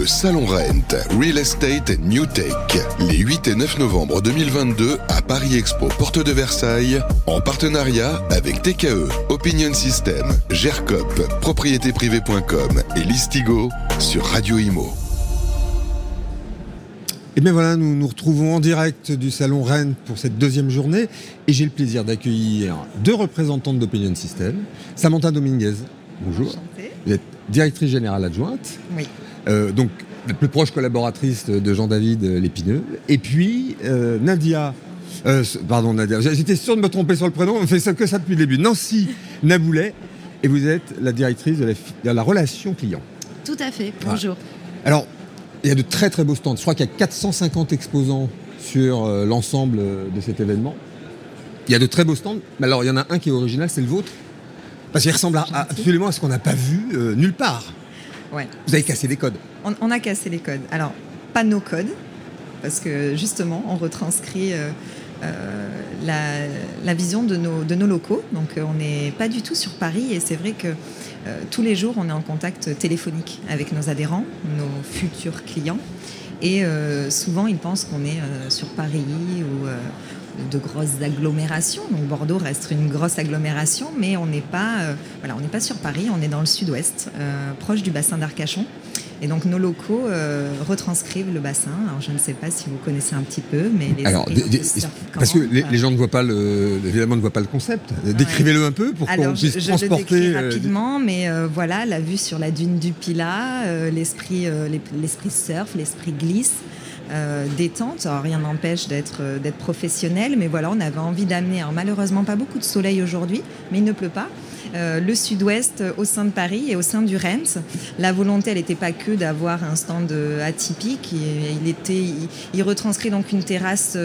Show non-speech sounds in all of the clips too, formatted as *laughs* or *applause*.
le Salon Rent, Real Estate New Tech, les 8 et 9 novembre 2022 à Paris Expo Porte de Versailles, en partenariat avec TKE, Opinion System, GERCOP, propriétéprivée.com et Listigo sur Radio Imo. Et bien voilà, nous nous retrouvons en direct du Salon Rennes pour cette deuxième journée et j'ai le plaisir d'accueillir deux représentantes d'Opinion System. Samantha Dominguez, bonjour. Vous êtes directrice générale adjointe. Oui. Euh, donc, la plus proche collaboratrice de Jean-David Lépineux. Et puis, euh, Nadia. euh, pardon, Nadia. J'étais sûr de me tromper sur le prénom, on fait ça que ça depuis le début. Nancy Naboulet. Et vous êtes la directrice de la, fi- de la relation client. Tout à fait. Bonjour. Alors, il y a de très très beaux stands. Je crois qu'il y a 450 exposants sur euh, l'ensemble euh, de cet événement. Il y a de très beaux stands. Mais alors, il y en a un qui est original, c'est le vôtre. Parce qu'il ressemble à- à- absolument à ce qu'on n'a pas vu euh, nulle part. Ouais. Vous avez cassé des codes. On, on a cassé les codes. Alors, pas nos codes, parce que justement, on retranscrit euh, euh, la, la vision de nos, de nos locaux. Donc, on n'est pas du tout sur Paris et c'est vrai que tous les jours, on est en contact téléphonique avec nos adhérents, nos futurs clients. Et souvent, ils pensent qu'on est sur Paris ou de grosses agglomérations. Donc Bordeaux reste une grosse agglomération, mais on n'est pas, euh, voilà, on n'est pas sur Paris, on est dans le sud-ouest, euh, proche du bassin d'Arcachon. Et donc nos locaux euh, retranscrivent le bassin. Alors je ne sais pas si vous connaissez un petit peu, mais les Alors, des- des- parce que les, les gens ne voient pas le, évidemment ne voient pas le concept. Décrivez-le un peu pour qu'on puisse je, je le transporter. rapidement, mais euh, voilà, la vue sur la dune du Pilat, euh, l'esprit, l'es- l'esprit surf, l'esprit glisse, euh, détente. Rien n'empêche d'être euh, d'être professionnel, mais voilà, on avait envie d'amener. Malheureusement, pas beaucoup de soleil aujourd'hui, mais il ne pleut pas. Euh, le sud-ouest euh, au sein de Paris et au sein du Rennes. La volonté, elle n'était pas que d'avoir un stand euh, atypique. Il, était, il, il retranscrit donc une terrasse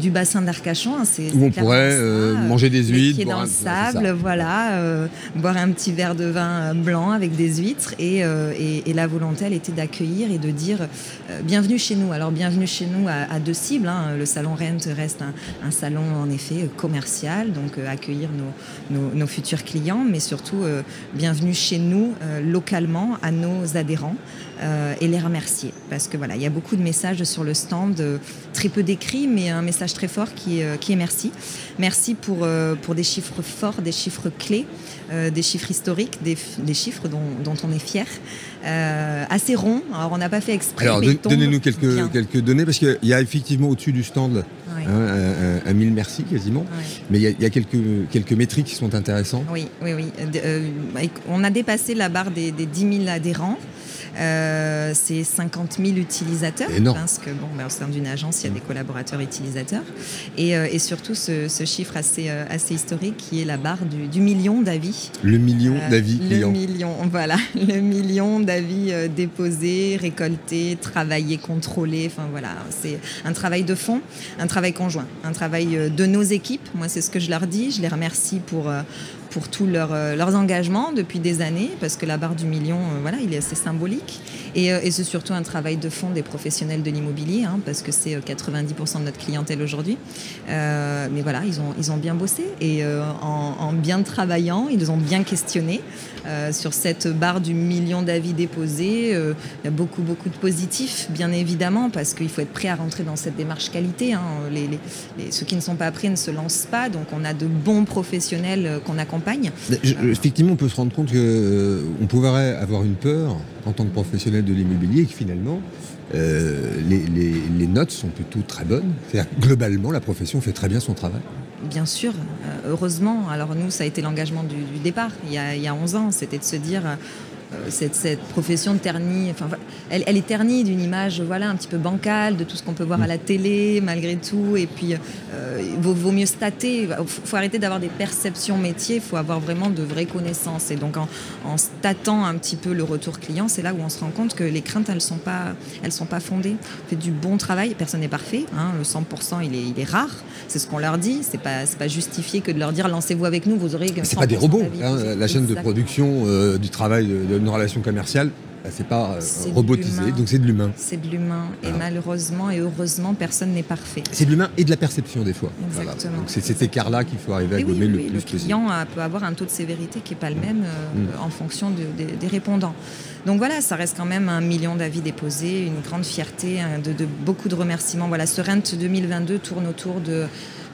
du bassin d'Arcachon. hein, c'est- où on pourrait ça, manger des huîtres. boire dans un- le sable, voilà, euh, boire un petit verre de vin blanc avec des huîtres. Et, euh, et- et la volonté, elle était d'accueillir et de dire euh, bienvenue chez nous. Alors, bienvenue chez nous à, à deux cibles. hein. Le salon Rent reste un, un salon, en effet, commercial, donc euh, accueillir nos, nos- nos futurs clients, mais surtout, euh, bienvenue chez nous, euh, localement, à nos adhérents. euh, et les remercier. Parce que voilà il y a beaucoup de messages sur le stand très peu d'écrits mais un message très fort qui est, qui est merci. Merci pour, pour des chiffres forts des chiffres clés des chiffres historiques des, des chiffres dont, dont on est fier. Assez ronds alors on n'a pas fait exprès Alors, donnez-nous quelques, quelques données, parce qu'il y a effectivement au-dessus du stand Ouais. hein, un, un- mille merci quasiment, mais il y a, il y a quelques, quelques métriques qui sont intéressantes. Oui, oui, oui. Euh, euh, on a dépassé la barre des, des 10 000 adhérents. Euh, c'est 50 000 utilisateurs. Énorme. Parce que, bon, ben, au sein d'une agence, il y a des collaborateurs utilisateurs. Et, euh, et surtout, ce, ce chiffre assez, euh, assez historique qui est la barre du, du million d'avis. Le million d'avis Le million, voilà. *laughs* Le million d'avis déposés, récoltés, travaillés, contrôlés. Enfin, voilà. C'est un travail de fond, un travail conjoint, un travail euh, de nos équipes. Moi, c'est ce que je leur dis. Je les remercie pour, euh, pour tous leurs, euh, leurs engagements depuis des années, parce que la barre du million, euh, voilà, il est assez symbolique. Et, euh, et c'est surtout un travail de fond des professionnels de l'immobilier, hein, parce que c'est euh, 90% de notre clientèle aujourd'hui. Euh, mais voilà, ils ont, ils ont bien bossé et euh, en, en bien travaillant, ils ont bien questionné. Euh, sur cette barre du million d'avis déposés, euh, il y a beaucoup, beaucoup de positifs, bien évidemment, parce qu'il faut être prêt à rentrer dans cette démarche qualité. hein. Les, les- les- ceux qui ne sont pas prêts ne se lancent pas, donc on a de bons professionnels euh, qu'on accompagne. Je- effectivement, on peut se rendre compte qu'on pourrait avoir une peur en tant que professionnel de l'immobilier et que finalement, euh, les, les- les notes sont plutôt très bonnes. Globalement, la profession fait très bien son travail. Bien sûr, euh, heureusement. Alors nous, ça a été l'engagement du, du départ, il y, a, il y a 11 ans. C'était de se dire, euh, cette, cette profession ternie, enfin, elle, elle est ternie d'une image voilà, un petit peu bancale, de tout ce qu'on peut voir à la télé, malgré tout. Et puis, euh, il vaut, vaut mieux stater. Il faut, faut arrêter d'avoir des perceptions métiers, il faut avoir vraiment de vraies connaissances. Et donc, en, en statant un petit peu le retour client, c'est là où on se rend compte que les craintes, elles ne sont, pas- elles sont pas fondées. On fait du bon travail, personne n'est parfait. hein. le 100%, il est, il est rare. C'est ce qu'on leur dit. C'est pas, c'est pas justifié que de leur dire lancez-vous avec nous, vous aurez. C'est pas des 100% robots. hein. La chaîne de production euh, du travail de, de nos relations commerciales, C'est pas euh, robotisé, donc c'est de l'humain. C'est de l'humain. Et malheureusement et heureusement, personne n'est parfait. C'est de l'humain et de la perception des fois. Exactement. Donc c'est cet écart-là qu'il faut arriver à oui, gommer oui, le oui, plus le possible. client a- peut avoir un taux de sévérité qui n'est pas le même euh, Mm. en fonction de- des- des répondants. Donc voilà, ça reste quand même un million d'avis déposés, une grande fierté, hein, de, de beaucoup de remerciements. Voilà, ce Rent 2022 tourne autour de,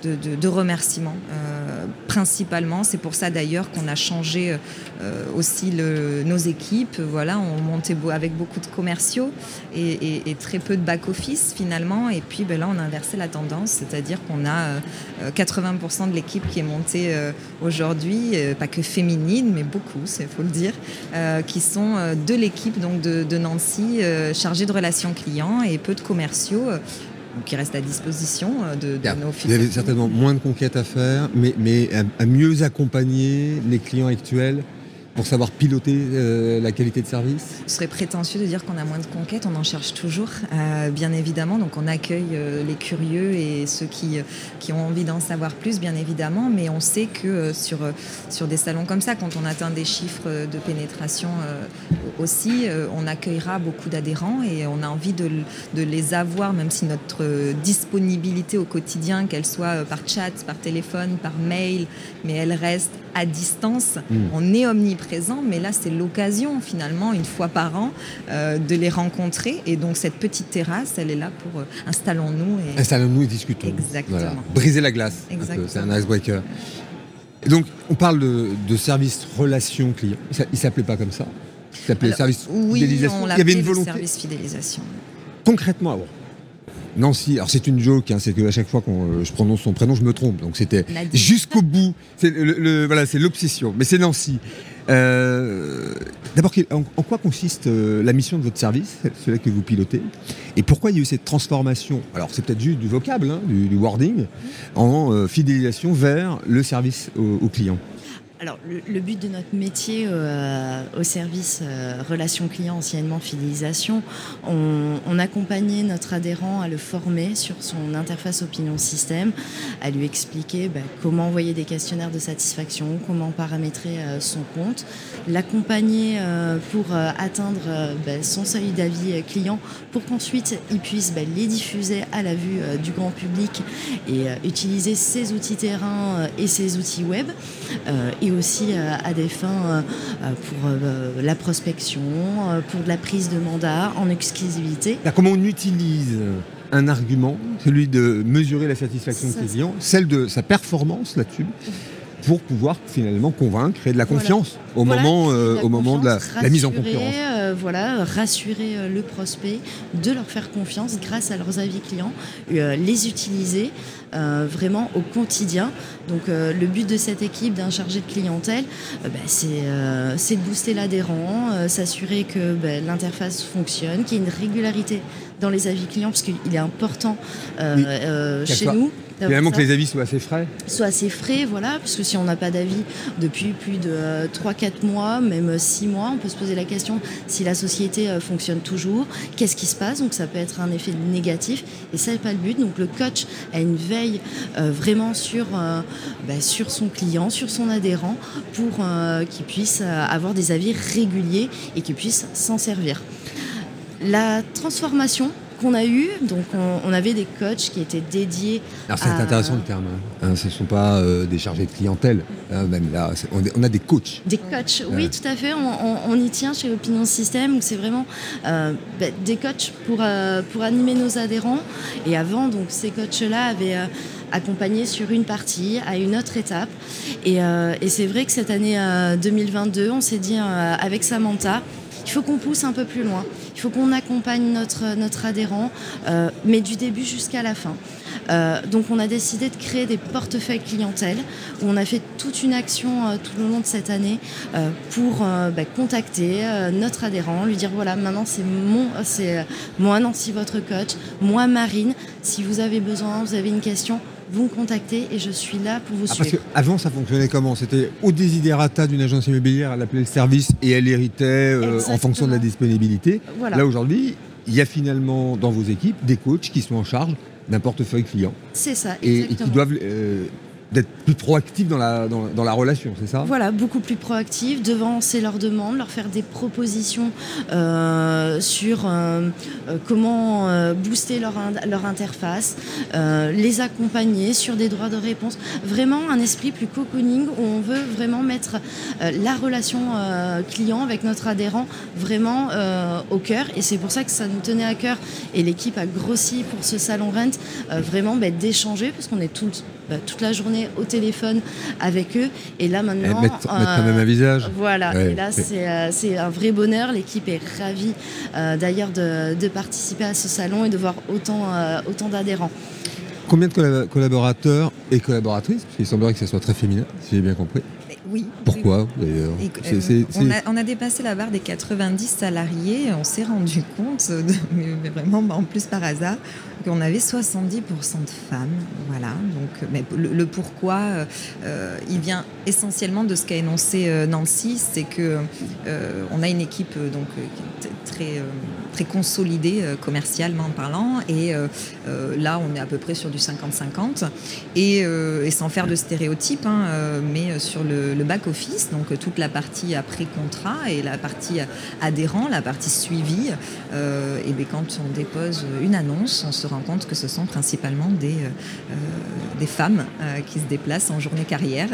de, remerciements, euh, principalement. C'est pour ça d'ailleurs qu'on a changé euh, aussi nos équipes. Voilà, on montait avec beaucoup de commerciaux et, très peu de back-office finalement. Et puis ben là, on a inversé la tendance, c'est-à-dire qu'on a euh, euh, 80% de l'équipe qui est montée aujourd'hui, pas que féminine, mais beaucoup, il faut le dire, qui sont de l'équipe donc de, Nancy, chargée de relations clients et peu de commerciaux. Qui restent à disposition euh, de, nos futurs avez clients. certainement moins de conquêtes à faire, mais, mais à, à mieux accompagner les clients actuels pour savoir piloter euh, la qualité de service? Ce serait prétentieux de dire qu'on a moins de conquêtes, on en cherche toujours, euh, bien évidemment. Donc on accueille euh, les curieux et ceux qui, qui ont envie d'en savoir plus, bien évidemment. Mais on sait que sur, sur des salons comme ça, quand on atteint des chiffres de pénétration aussi, on accueillera beaucoup d'adhérents et on a envie de, de les avoir, même si notre disponibilité au quotidien, qu'elle soit par chat, par téléphone, par mail, mais elle reste à distance. Mm. On est omniprésent, mais là, c'est l'occasion, finalement, une fois par an, euh, de les rencontrer. Et donc, cette petite terrasse, elle est là pour euh, installons-nous. Et... Installons-nous et discutons. Exactement. Voilà. Briser la glace. C'est un icebreaker. Et donc, on parle de, de service relation client. Il s'appelait pas comme ça? Il s'appelait service oui, fidélisation. on Il y avait une volonté. service fidélisation. Concrètement, alors, Nancy, alors c'est une joke, hein, c'est qu'à chaque fois que je prononce son prénom, je me trompe. Donc c'était jusqu'au bout. C'est le, le- voilà, c'est l'obsession. Mais c'est Nancy. Euh, D'abord, en, quoi consiste euh, la mission de votre service, celui que vous pilotez, et pourquoi il y a eu cette transformation? Alors c'est peut-être juste du vocable, hein, du, wording, en euh, fidélisation vers le service au client. Alors, le, le but de notre métier euh, au service euh, relations clients, anciennement fidélisation, on, on accompagnait notre adhérent à le former sur son interface opinion système, à lui expliquer bah, comment envoyer des questionnaires de satisfaction, comment paramétrer euh, son compte, l'accompagner euh, pour euh, atteindre euh, bah, son seuil d'avis client, pour qu'ensuite il puisse bah, les diffuser à la vue du grand public et utiliser ses outils terrain et ses outils web. Et aussi euh, à des fins euh, euh, pour la prospection, pour de la prise de mandat en exclusivité. Alors, comment on utilise un argument, celui de mesurer la satisfaction du client, celle de sa performance là-dessus, pour pouvoir finalement convaincre et de la Voilà. confiance au Voilà, moment, euh, au moment de la, mise en concurrence. euh, voilà, rassurer euh, le prospect, de leur faire confiance grâce à leurs avis clients, les utiliser vraiment au quotidien. Donc le but de cette équipe d'un chargé de clientèle, bah, c'est de booster l'adhérent, s'assurer que bah, l'interface fonctionne, qu'il y ait une régularité dans les avis clients, parce qu'il est important Oui. chez nous. Finalement, que les avis soient assez frais. soit assez frais, voilà, parce que si on n'a pas d'avis depuis plus de 3-4 mois, même 6 mois, on peut se poser la question si la société euh, fonctionne toujours, qu'est-ce qui se passe, donc ça peut être un effet négatif, et ça n'est pas le but, donc le coach a une veille euh, vraiment sur, euh, bah, sur son client, sur son adhérent, pour euh, qu'il puisse euh, avoir des avis réguliers et qu'il puisse s'en servir. La transformation qu'on a eue, donc on, on avait des coachs qui étaient dédiés Alors c'est à- intéressant le terme. hein. Hein, ce ne sont pas euh, des chargés de clientèle. hein, même là, on, a des coachs. Des coachs, oui, tout à fait. On, y tient chez Opinion System, où c'est vraiment euh, bah, des coachs pour, euh, pour animer nos adhérents. Et avant, donc, ces coachs-là avaient accompagné sur une partie, à une autre étape. Et, euh, et c'est vrai que cette année euh, 2022, on s'est dit euh, avec Samantha, il faut qu'on pousse un peu plus loin. Il faut qu'on accompagne notre, adhérent, euh, mais du début jusqu'à la fin. Euh, donc on a décidé de créer des portefeuilles clientèle on a fait toute une action euh, tout le long de cette année pour bah, contacter notre adhérent, lui dire voilà maintenant c'est mon, c'est moi Nancy votre coach, moi Marine. Si vous avez besoin, vous avez une question, vous me contactez et je suis là pour vous Ah, parce suivre. qu'avant, ça fonctionnait comment? C'était au désiderata d'une agence immobilière, elle appelait le service et elle héritait euh, en Exactement. fonction de la disponibilité. Voilà. Là, aujourd'hui, il y a finalement dans vos équipes des coachs qui sont en charge d'un portefeuille client C'est ça, et, et exactement. qui doivent euh, d'être plus proactif dans la, dans, la relation, c'est ça? Voilà, beaucoup plus proactif, devancer leurs demandes, leur faire des propositions euh, sur euh, euh, comment booster leur, leur interface, les accompagner sur des droits de réponse. Vraiment un esprit plus cocooning où on veut vraiment mettre la relation client avec notre adhérent vraiment au cœur. Et c'est pour ça que ça nous tenait à cœur et l'équipe a grossi pour ce salon Rent, vraiment bah, d'échanger parce qu'on est tous bah, toute la journée au téléphone avec eux. Et là maintenant. mettre, quand même un visage. Voilà. Et là, euh, c'est un vrai bonheur. L'équipe est ravie euh, d'ailleurs de, participer à ce salon et de voir autant, euh, autant d'adhérents. Combien de collaborateurs et collaboratrices? Parce qu'il semblerait que ce soit très féminin, si j'ai bien compris. Oui. Pourquoi d'ailleurs on, a dépassé la barre des 90 salariés. On s'est rendu compte, *laughs* mais vraiment en plus par hasard, qu'on avait 70% de femmes. Voilà. Donc, mais le, pourquoi, euh, il vient essentiellement de ce qu'a énoncé euh, Nancy, c'est que euh, on a une équipe donc très très consolidée commercialement parlant, et là on est à peu près sur du 50-50, et, sans faire de stéréotypes, hein, mais sur le, le back office, donc toute la partie après contrat et la partie adhérent, la partie suivie. et bien quand on dépose une annonce, on se rend compte que ce sont principalement des, euh, euh, des femmes euh, qui se déplacent en journée carrière.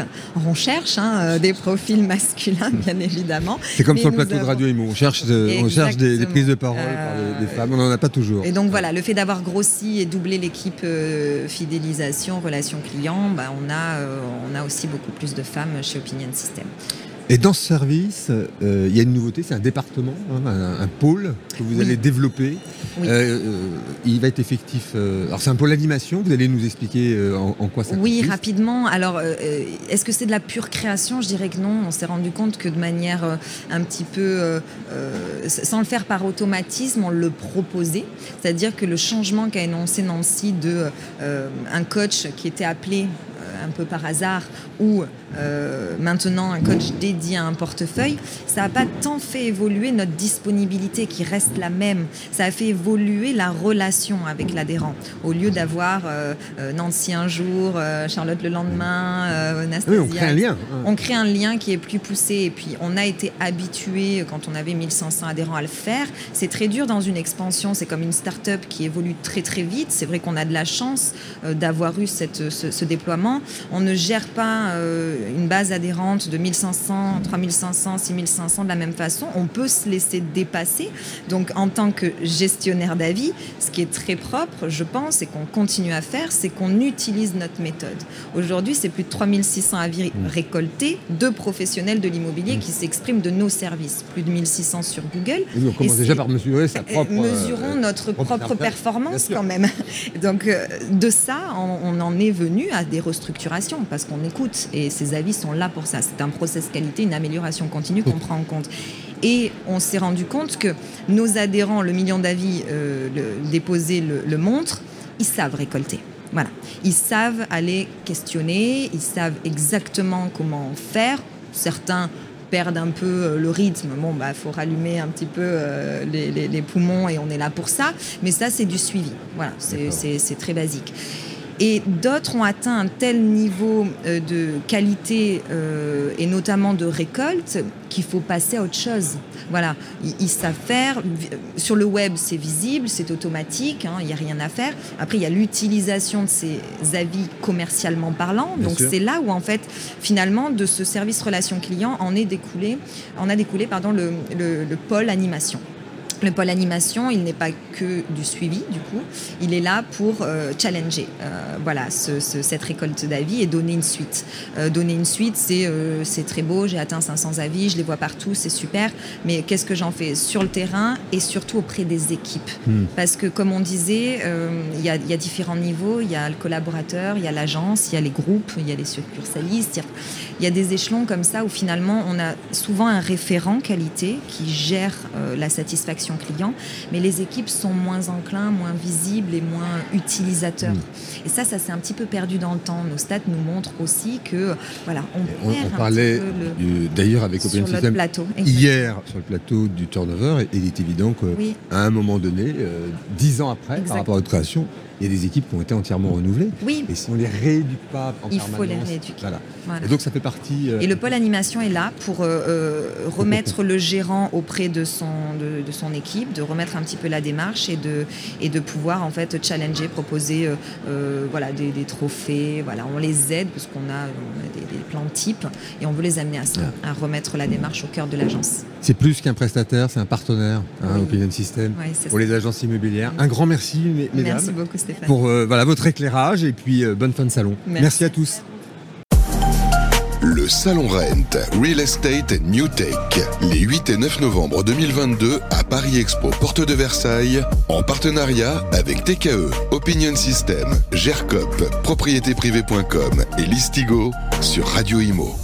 On cherche hein, des profils masculins, *laughs* bien évidemment. C'est comme sur le plateau de Radio Imo, on cherche, on cherche des, prises de parole par des femmes, on n'en a pas toujours. Et donc voilà, le fait d'avoir grossi et doublé l'équipe fidélisation, relation client, bah, on, a, on a aussi beaucoup plus de femmes chez Opinion System. Et dans ce service, euh, il y a une nouveauté, c'est un département, hein, un, pôle que vous allez développer. Euh, euh, il va être effectif. alors c'est un pôle d'animation. Vous allez nous expliquer en, quoi ça Oui, rapidement. Alors, est-ce que c'est de la pure création? Je dirais que non. On s'est rendu compte que de manière un petit peu, sans le faire par automatisme, on le proposait. C'est-à-dire que le changement qu'a énoncé Nancy de un coach qui était appelé un peu par hasard ou euh, maintenant un coach dédié à un portefeuille, ça n'a pas tant fait évoluer notre disponibilité qui reste la même. Ça a fait évoluer la relation avec l'adhérent. Au lieu d'avoir euh, euh, Nancy un jour, Charlotte le lendemain, Oui, on crée un lien. On crée un lien qui est plus poussé. Et puis on a été habitué quand on avait 1500 adhérents à le faire. C'est très dur dans une expansion. C'est comme une start-up qui évolue très très vite. C'est vrai qu'on a de la chance d'avoir eu cette, ce, déploiement. On ne gère pas une base adhérente de 1500, 3500, 6500 de la même façon, on peut se laisser dépasser. Donc en tant que gestionnaire d'avis, ce qui est très propre, je pense, et qu'on continue à faire, c'est qu'on utilise notre méthode. Aujourd'hui, c'est plus de 3600 avis mmh. récoltés de professionnels de l'immobilier mmh. qui s'expriment de nos services. Plus de 1600 sur Google. on commence déjà par mesurer sa propre... Euh, mesurons notre propre, performance quand même. *laughs* Donc euh, de ça, on, en est venu à des restructurations parce qu'on écoute et ces avis sont là pour ça. C'est un process qualité, une amélioration continue qu'on prend en compte. Et on s'est rendu compte que nos adhérents, le million d'avis euh, déposés le, le montre, ils savent récolter. Voilà. Ils savent aller questionner, ils savent exactement comment faire. Certains perdent un peu euh, le rythme. Bon, bah, faut rallumer un petit peu euh, les, les, poumons et on est là pour ça. Mais ça, c'est du suivi. Voilà, c'est très basique. Et d'autres ont atteint un tel niveau euh, de qualité euh, et notamment de récolte qu'il faut passer à autre chose. Voilà, ils, savent faire. Sur le web, c'est visible, c'est automatique, hein, il n'y a rien à faire. Après, il y a l'utilisation de ces avis commercialement parlant. Donc c'est là où en fait, finalement, de ce service relation client en est découlé, en a découlé pardon, le, le pôle animation. Le pôle animation, il n'est pas que du suivi, du coup. Il est là pour euh, challenger euh, voilà, cette récolte d'avis et donner une suite. Euh, donner une suite, c'est c'est très beau, j'ai atteint 500 avis, je les vois partout, c'est super. Mais qu'est-ce que j'en fais sur le terrain et surtout auprès des équipes? Hmm. Parce que, comme on disait, il y, a, y, a différents niveaux. Il y a le collaborateur, il y a l'agence, il y a les groupes, il y a les succursalistes. Il y, a des échelons comme ça où finalement, on a souvent un référent qualité qui gère la satisfaction client, mais les équipes sont moins enclins, moins visibles et moins utilisateurs. Mm. Et ça, ça s'est un petit peu perdu dans le temps. Nos stats nous montrent aussi que, voilà, on, on, parlait d'ailleurs avec Open System hier sur le plateau du turnover, et il est évident qu'à un moment donné, euh, dix ans après, par rapport à votre création, il y a des équipes qui ont été entièrement renouvelées. Oui. Et si on les rééduque pas en Il permanence, faut les rééduquer. Voilà. Voilà. Et donc ça fait partie. euh, Et le pôle animation est là pour euh, euh, remettre le gérant auprès de son, de, de son équipe, de remettre un petit peu la démarche et de, et de pouvoir en fait challenger, proposer euh, voilà, des, des trophées. Voilà, on les aide parce qu'on a, on a des, des plans types et on veut les amener à ça, à remettre la démarche au cœur de l'agence. C'est plus qu'un prestataire, c'est un partenaire, hein, Oui. Opinion System, c'est pour ça. les agences immobilières. Un grand merci, mes- mesdames, Merci beaucoup Stéphane. Pour euh, voilà, votre éclairage et puis euh, bonne fin de salon. Merci. à tous. Le Salon Rent, Real Estate and New Tech, les 8 et 9 novembre 2022 à Paris Expo, porte de Versailles, en partenariat avec TKE, Opinion System, GERCOP, propriétéprivée.com et Listigo sur Radio Imo.